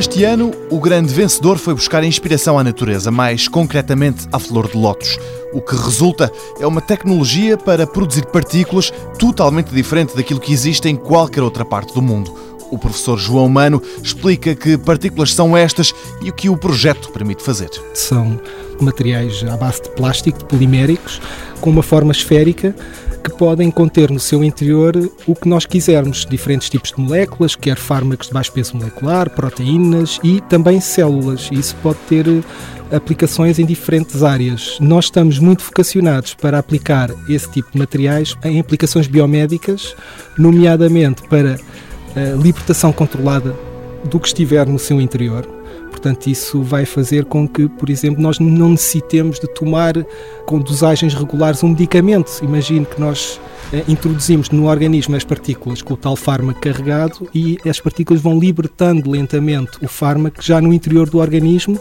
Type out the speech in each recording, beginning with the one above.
Este ano, o grande vencedor foi buscar inspiração à natureza, mais concretamente à flor de lótus. O que resulta é uma tecnologia para produzir partículas totalmente diferente daquilo que existe em qualquer outra parte do mundo. O professor João Mano explica que partículas são estas e o que o projeto permite fazer. São materiais à base de plástico, de poliméricos, com uma forma esférica que podem conter no seu interior o que nós quisermos, diferentes tipos de moléculas, quer fármacos de baixo peso molecular, proteínas e também células. Isso pode ter aplicações em diferentes áreas. Nós estamos muito vocacionados para aplicar esse tipo de materiais em aplicações biomédicas, nomeadamente para libertação controlada do que estiver no seu interior. Portanto, isso vai fazer com que, por exemplo, nós não necessitemos de tomar com dosagens regulares um medicamento. Imagine que nós introduzimos no organismo as partículas com o tal fármaco carregado e as partículas vão libertando lentamente o fármaco já no interior do organismo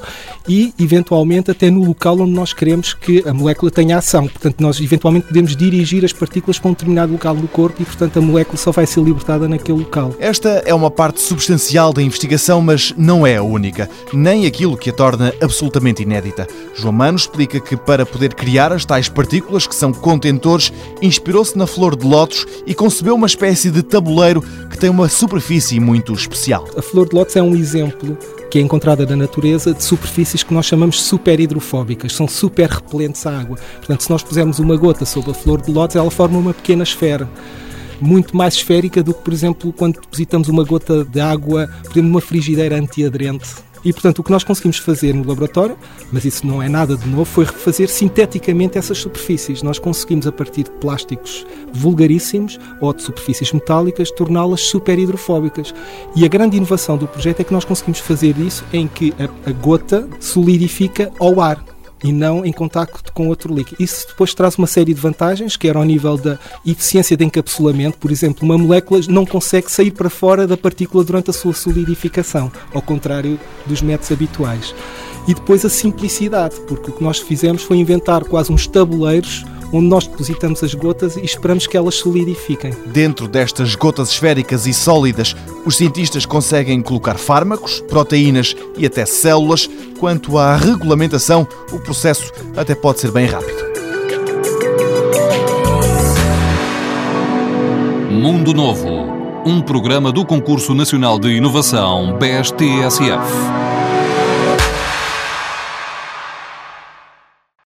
e, eventualmente, até no local onde nós queremos que a molécula tenha ação. Portanto, nós eventualmente podemos dirigir as partículas para um determinado local do corpo e, portanto, a molécula só vai ser libertada naquele local. Esta é uma parte substancial da investigação, mas não é a única, nem aquilo que a torna absolutamente inédita. João Mano explica que para poder criar as tais partículas, que são contentores, inspirou-se na flor de lótus e concebeu uma espécie de tabuleiro que tem uma superfície muito especial. A flor de lótus é um exemplo que é encontrada na natureza de superfícies que nós chamamos super hidrofóbicas, são super repelentes à água. Portanto, se nós pusermos uma gota sobre a flor de lótus, ela forma uma pequena esfera muito mais esférica do que, por exemplo, quando depositamos uma gota de água, por exemplo, numa frigideira antiaderente e, portanto, o que nós conseguimos fazer no laboratório, mas isso não é nada de novo, foi refazer sinteticamente essas superfícies. Nós conseguimos, a partir de plásticos vulgaríssimos ou de superfícies metálicas, torná-las super hidrofóbicas. E a grande inovação do projeto é que nós conseguimos fazer isso em que a, a gota solidifica ao ar e não em contacto com outro líquido. Isso depois traz uma série de vantagens, quer ao nível da eficiência de encapsulamento, por exemplo, uma molécula não consegue sair para fora da partícula durante a sua solidificação, ao contrário dos métodos habituais. E depois a simplicidade, porque o que nós fizemos foi inventar quase uns tabuleiros onde nós depositamos as gotas e esperamos que elas solidifiquem. Dentro destas gotas esféricas e sólidas, os cientistas conseguem colocar fármacos, proteínas e até células. Quanto à regulamentação, o processo até pode ser bem rápido. Mundo Novo, um programa do Concurso Nacional de Inovação BSTSF.